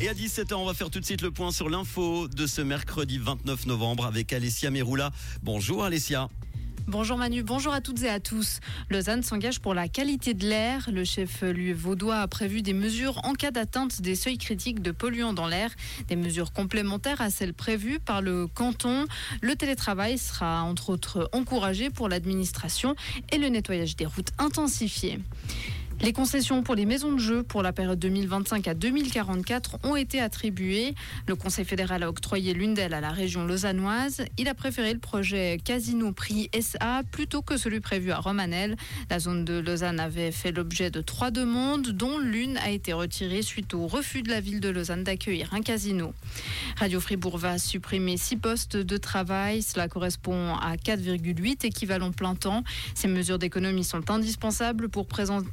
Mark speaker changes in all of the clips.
Speaker 1: Et à 17h, on va faire tout de suite le point sur l'info de ce mercredi 29 novembre avec Alessia Meroula. Bonjour Alessia.
Speaker 2: Bonjour Manu, bonjour à toutes et à tous. Lausanne s'engage pour la qualité de l'air. Le chef-lieu vaudois a prévu des mesures en cas d'atteinte des seuils critiques de polluants dans l'air, des mesures complémentaires à celles prévues par le canton. Le télétravail sera entre autres encouragé pour l'administration et le nettoyage des routes intensifié. Les concessions pour les maisons de jeu pour la période 2025 à 2044 ont été attribuées. Le Conseil fédéral a octroyé l'une d'elles à la région lausannoise. Il a préféré le projet Casino Prix SA plutôt que celui prévu à Romanel. La zone de Lausanne avait fait l'objet de trois demandes, dont l'une a été retirée suite au refus de la ville de Lausanne d'accueillir un casino. Radio Fribourg va supprimer six postes de travail. Cela correspond à 4,8 équivalents plein temps. Ces mesures d'économie sont indispensables pour présenter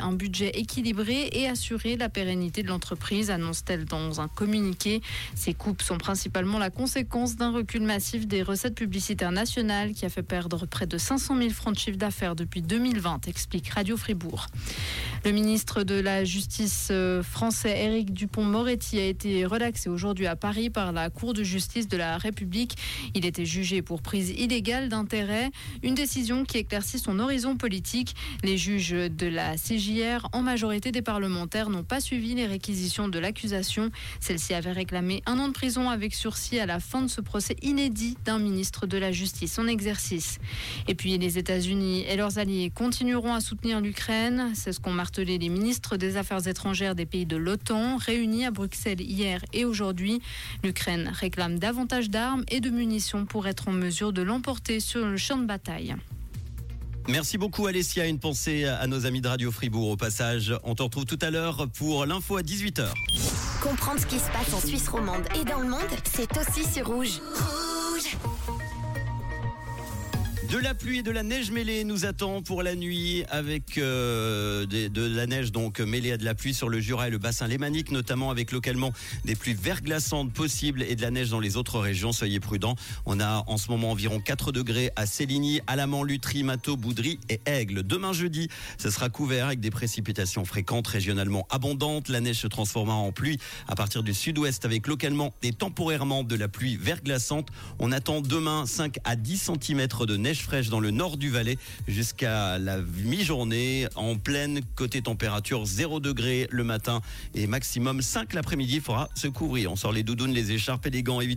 Speaker 2: un budget équilibré et assurer la pérennité de l'entreprise, annonce-t-elle dans un communiqué. Ces coupes sont principalement la conséquence d'un recul massif des recettes publicitaires nationales qui a fait perdre près de 500 000 francs de chiffre d'affaires depuis 2020, explique Radio Fribourg. Le ministre de la Justice euh, français Éric Dupont-Moretti a été relaxé aujourd'hui à Paris par la Cour de justice de la République. Il était jugé pour prise illégale d'intérêt, une décision qui éclaircit son horizon politique. Les juges de la la CJR, en majorité des parlementaires, n'ont pas suivi les réquisitions de l'accusation. Celle-ci avait réclamé un an de prison avec sursis à la fin de ce procès inédit d'un ministre de la Justice en exercice. Et puis les États-Unis et leurs alliés continueront à soutenir l'Ukraine. C'est ce qu'ont martelé les ministres des Affaires étrangères des pays de l'OTAN, réunis à Bruxelles hier et aujourd'hui. L'Ukraine réclame davantage d'armes et de munitions pour être en mesure de l'emporter sur le champ de bataille.
Speaker 1: Merci beaucoup Alessia. Une pensée à nos amis de Radio Fribourg au passage. On te retrouve tout à l'heure pour l'info à 18h.
Speaker 3: Comprendre ce qui se passe en Suisse romande et dans le monde, c'est aussi sur Rouge.
Speaker 1: De la pluie et de la neige mêlée nous attend pour la nuit avec euh, de, la neige donc mêlée à de la pluie sur le Jura et le bassin lémanique notamment avec localement des pluies verglaçantes possibles et de la neige dans les autres régions. Soyez prudents. On a en ce moment environ 4 degrés à Céligny, Alamant, Lutry, Mato, Boudry et Aigle. Demain jeudi, ce sera couvert avec des précipitations fréquentes, régionalement abondantes. La neige se transformera en pluie à partir du sud-ouest avec localement et temporairement de la pluie verglaçante. On attend demain 5 à 10 cm de neige fraîche dans le nord du Valais jusqu'à la mi-journée. En pleine côté température 0 degré le matin et maximum 5 l'après-midi. Il faudra se couvrir. On sort les doudounes, les écharpes et les gants évidemment.